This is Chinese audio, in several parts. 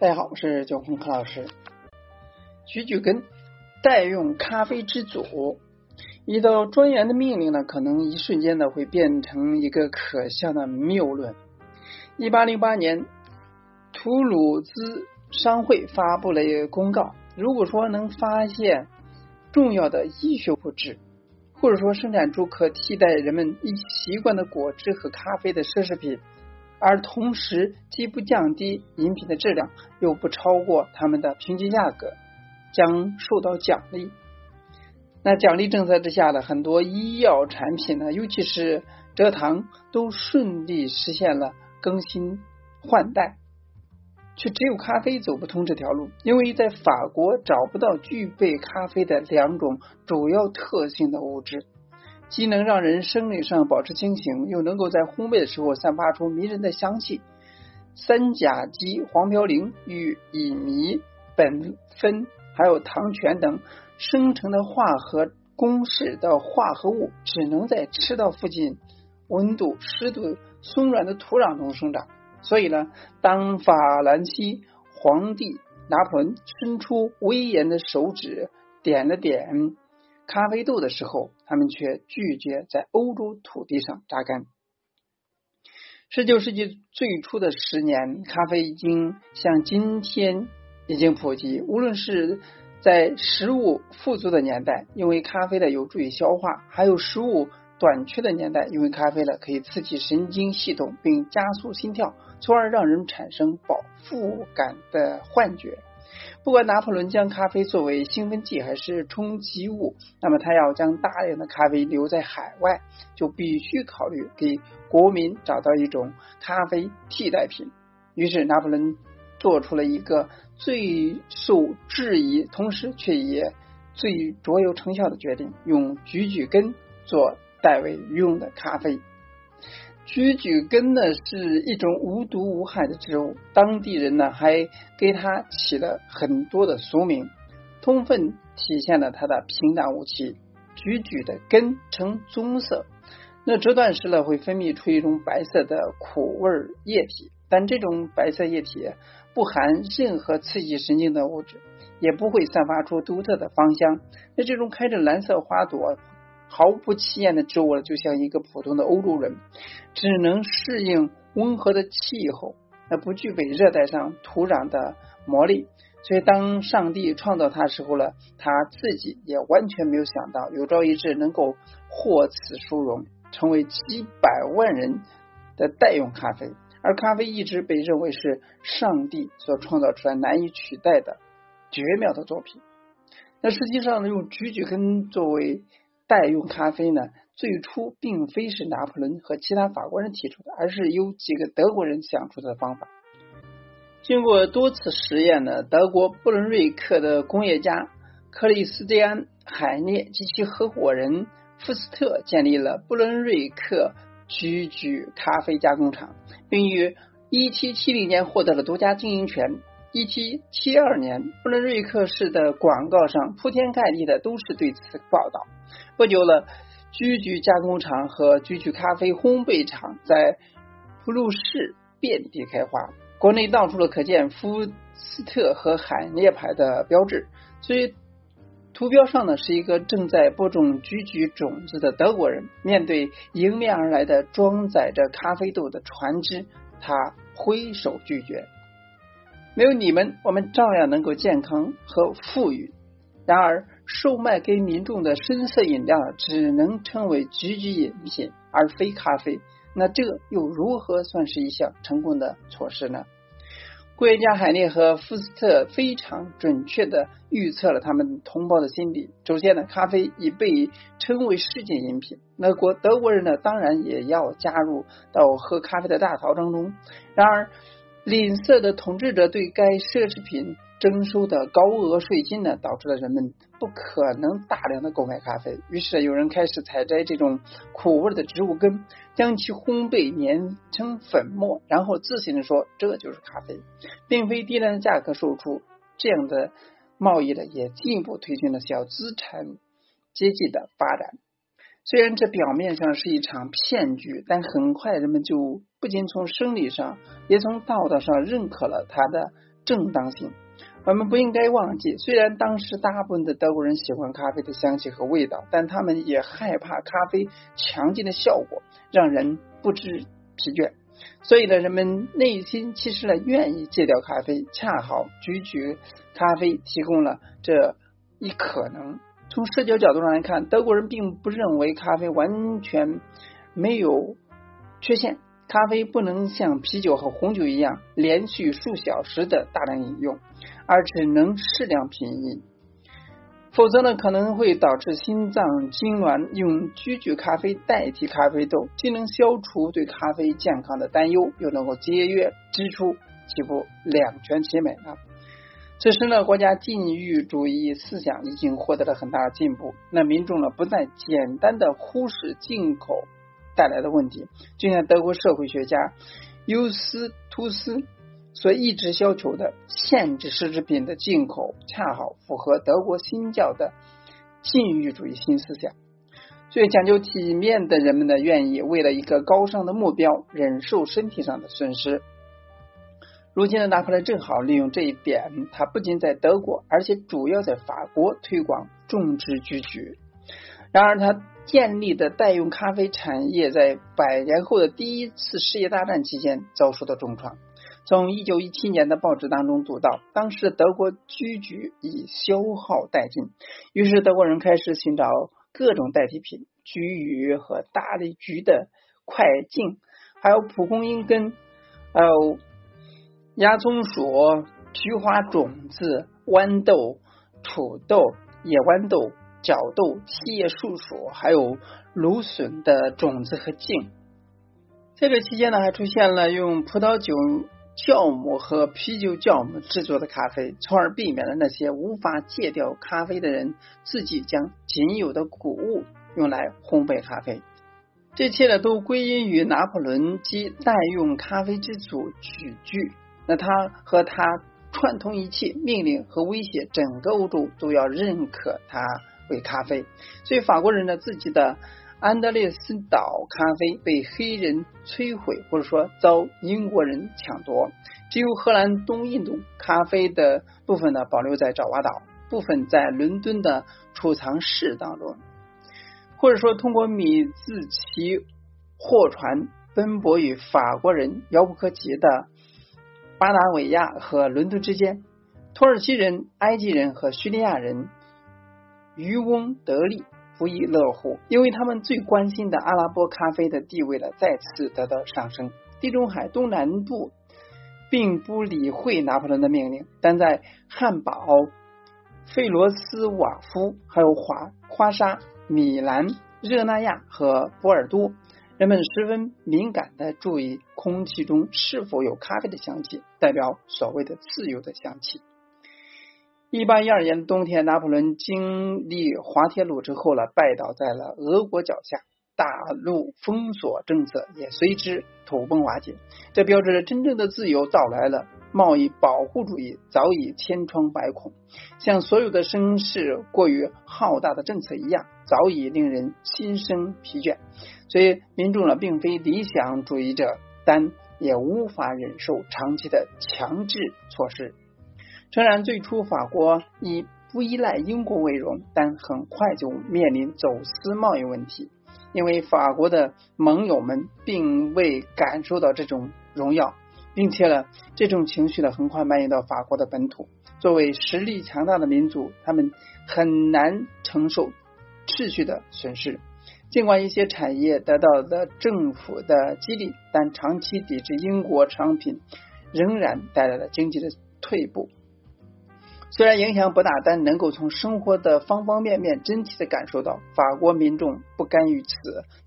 大家好，我是九红柯老师。菊苣根代用咖啡之祖，一道专员的命令呢，可能一瞬间呢会变成一个可笑的谬论。一八零八年，图鲁兹商会发布了一个公告，如果说能发现重要的医学物质，或者说生产出可替代人们一习惯的果汁和咖啡的奢侈品。而同时既不降低饮品的质量，又不超过他们的平均价格，将受到奖励。那奖励政策之下的很多医药产品呢，尤其是蔗糖，都顺利实现了更新换代，却只有咖啡走不通这条路，因为在法国找不到具备咖啡的两种主要特性的物质。既能让人生理上保持清醒，又能够在烘焙的时候散发出迷人的香气。三甲基黄嘌呤与乙醚、苯酚还有糖醛等生成的化合公式的化合物，只能在赤道附近温度、湿度松软的土壤中生长。所以呢，当法兰西皇帝拿破仑伸出威严的手指，点了点。咖啡豆的时候，他们却拒绝在欧洲土地上扎根。十九世纪最初的十年，咖啡已经像今天已经普及。无论是在食物富足的年代，因为咖啡的有助于消化；还有食物短缺的年代，因为咖啡呢可以刺激神经系统并加速心跳，从而让人产生饱腹感的幻觉。不管拿破仑将咖啡作为兴奋剂还是充饥物，那么他要将大量的咖啡留在海外，就必须考虑给国民找到一种咖啡替代品。于是拿破仑做出了一个最受质疑，同时却也最卓有成效的决定：用菊苣根做代为用的咖啡。菊苣根呢是一种无毒无害的植物，当地人呢还给它起了很多的俗名，充分体现了它的平淡无奇。菊苣的根呈棕色，那折断时呢会分泌出一种白色的苦味液体，但这种白色液体不含任何刺激神经的物质，也不会散发出独特的芳香。那这种开着蓝色花朵。毫不起眼的植物，就像一个普通的欧洲人，只能适应温和的气候，那不具备热带上土壤的魔力。所以，当上帝创造它的时候呢，他自己也完全没有想到，有朝一日能够获此殊荣，成为几百万人的代用咖啡。而咖啡一直被认为是上帝所创造出来难以取代的绝妙的作品。那实际上呢，用菊苣根作为代用咖啡呢，最初并非是拿破仑和其他法国人提出的，而是由几个德国人想出的方法。经过多次实验呢，德国布伦瑞克的工业家克里斯蒂安·海涅及其合伙人福斯特建立了布伦瑞克菊苣咖啡加工厂，并于一七七零年获得了独家经营权。一七七二年，布伦瑞克市的广告上铺天盖地的都是对此报道。不久了，菊苣加工厂和菊苣咖啡烘焙厂在普鲁士遍地开花，国内到处都可见福斯特和海涅牌的标志。所以，图标上呢是一个正在播种菊苣种子的德国人，面对迎面而来的装载着咖啡豆的船只，他挥手拒绝。没有你们，我们照样能够健康和富裕。然而，售卖给民众的深色饮料只能称为菊苣饮品，而非咖啡。那这又如何算是一项成功的措施呢？工业家海涅和福斯特非常准确的预测了他们同胞的心理。首先呢，咖啡已被称为世界饮品，那国德国人呢，当然也要加入到喝咖啡的大潮当中。然而，吝啬的统治者对该奢侈品征收的高额税金呢，导致了人们不可能大量的购买咖啡。于是有人开始采摘这种苦味的植物根，将其烘焙碾成粉末，然后自信的说这就是咖啡，并非低廉的价格售出。这样的贸易呢，也进一步推进了小资产阶级的发展。虽然这表面上是一场骗局，但很快人们就不仅从生理上，也从道德上认可了它的正当性。我们不应该忘记，虽然当时大部分的德国人喜欢咖啡的香气和味道，但他们也害怕咖啡强劲的效果，让人不知疲倦。所以呢，人们内心其实呢愿意戒掉咖啡，恰好咀嚼咖啡提供了这一可能。从社交角度上来看，德国人并不认为咖啡完全没有缺陷。咖啡不能像啤酒和红酒一样连续数小时的大量饮用，而只能适量品饮，否则呢可能会导致心脏痉挛。用咀嚼咖啡代替咖啡豆，既能消除对咖啡健康的担忧，又能够节约支出，岂不两全其美呢？此时呢，国家禁欲主义思想已经获得了很大的进步，那民众呢不再简单的忽视进口。带来的问题，就像德国社会学家尤斯图斯所一直要求的，限制奢侈品的进口，恰好符合德国新教的禁欲主义新思想。所以，讲究体面的人们呢，愿意为了一个高尚的目标，忍受身体上的损失。如今的拿破仑正好利用这一点，他不仅在德国，而且主要在法国推广种植菊菊。然而，他。建立的代用咖啡产业在百年后的第一次世界大战期间遭受到重创。从一九一七年的报纸当中读到，当时德国菊菊已消耗殆尽，于是德国人开始寻找各种代替品，菊鱼和大力菊的块茎，还有蒲公英根，还有芽松鼠、菊花种子、豌豆、土豆、野豌豆。角豆、七叶树薯，还有芦笋的种子和茎。在这期间呢，还出现了用葡萄酒酵母和啤酒酵母制作的咖啡，从而避免了那些无法戒掉咖啡的人自己将仅有的谷物用来烘焙咖啡。这一切呢，都归因于拿破仑及代用咖啡之祖举居。那他和他串通一气，命令和威胁整个欧洲都要认可他。为咖啡，所以法国人呢自己的安德烈斯岛咖啡被黑人摧毁，或者说遭英国人抢夺。只有荷兰东印度咖啡的部分呢保留在爪哇岛，部分在伦敦的储藏室当中，或者说通过米字旗货船奔波于法国人遥不可及的巴达维亚和伦敦之间。土耳其人、埃及人和叙利亚人。渔翁得利，不亦乐乎？因为他们最关心的阿拉伯咖啡的地位呢，再次得到上升。地中海东南部并不理会拿破仑的命令，但在汉堡、费罗斯瓦夫、还有华花沙、米兰、热那亚和波尔多，人们十分敏感的注意空气中是否有咖啡的香气，代表所谓的自由的香气。一八一二年冬天，拿破仑经历滑铁卢之后呢，拜倒在了俄国脚下，大陆封锁政策也随之土崩瓦解。这标志着真正的自由到来了。贸易保护主义早已千疮百孔，像所有的声势过于浩大的政策一样，早已令人心生疲倦。所以，民众呢，并非理想主义者，但也无法忍受长期的强制措施。虽然最初法国以不依赖英国为荣，但很快就面临走私贸易问题，因为法国的盟友们并未感受到这种荣耀，并且呢，这种情绪呢很快蔓延到法国的本土。作为实力强大的民族，他们很难承受秩序的损失。尽管一些产业得到了政府的激励，但长期抵制英国商品仍然带来了经济的退步。虽然影响不大，但能够从生活的方方面面真切的感受到，法国民众不甘于此。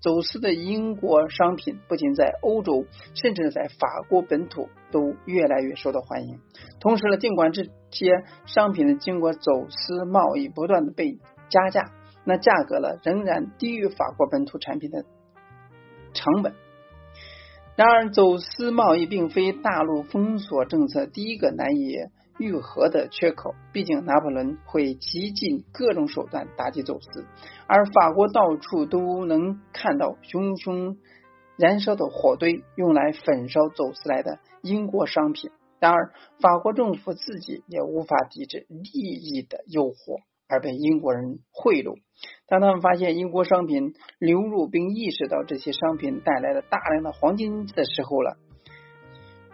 走私的英国商品不仅在欧洲，甚至在法国本土都越来越受到欢迎。同时呢，尽管这些商品呢经过走私贸易不断的被加价，那价格呢仍然低于法国本土产品的成本。然而，走私贸易并非大陆封锁政策第一个难以。愈合的缺口，毕竟拿破仑会极尽各种手段打击走私，而法国到处都能看到熊熊燃烧的火堆，用来焚烧走私来的英国商品。然而，法国政府自己也无法抵制利益的诱惑，而被英国人贿赂。当他们发现英国商品流入，并意识到这些商品带来了大量的黄金的时候了，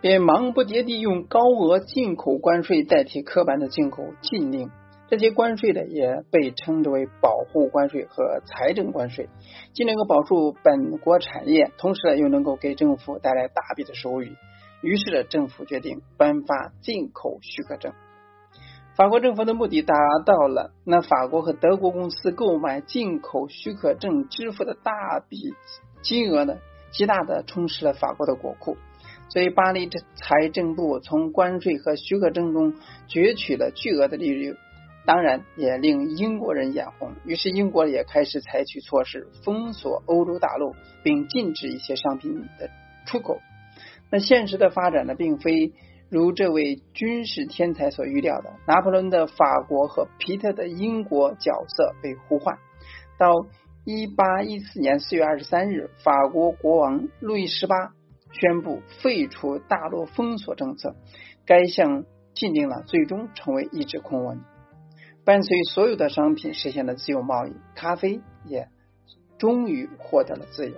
便忙不迭地用高额进口关税代替刻板的进口禁令。这些关税呢，也被称之为保护关税和财政关税，既能够保住本国产业，同时呢，又能够给政府带来大笔的收益。于是呢，政府决定颁发进口许可证。法国政府的目的达到了，那法国和德国公司购买进口许可证支付的大笔金额呢，极大的充实了法国的国库。所以，巴黎的财政部从关税和许可证中攫取了巨额的利润。当然也令英国人眼红，于是英国也开始采取措施封锁欧洲大陆，并禁止一些商品的出口。那现实的发展呢，并非如这位军事天才所预料的，拿破仑的法国和皮特的英国角色被互换。到一八一四年四月二十三日，法国国王路易十八宣布废除大陆封锁政策，该项禁令呢，最终成为一纸空文。伴随所有的商品实现了自由贸易，咖啡也终于获得了自由。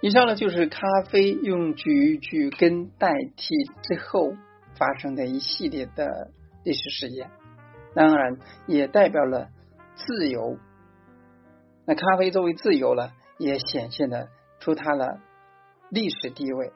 以上呢就是咖啡用橘橘根代替之后发生的一系列的历史事件，当然也代表了自由。那咖啡作为自由了，也显现的出它的历史地位。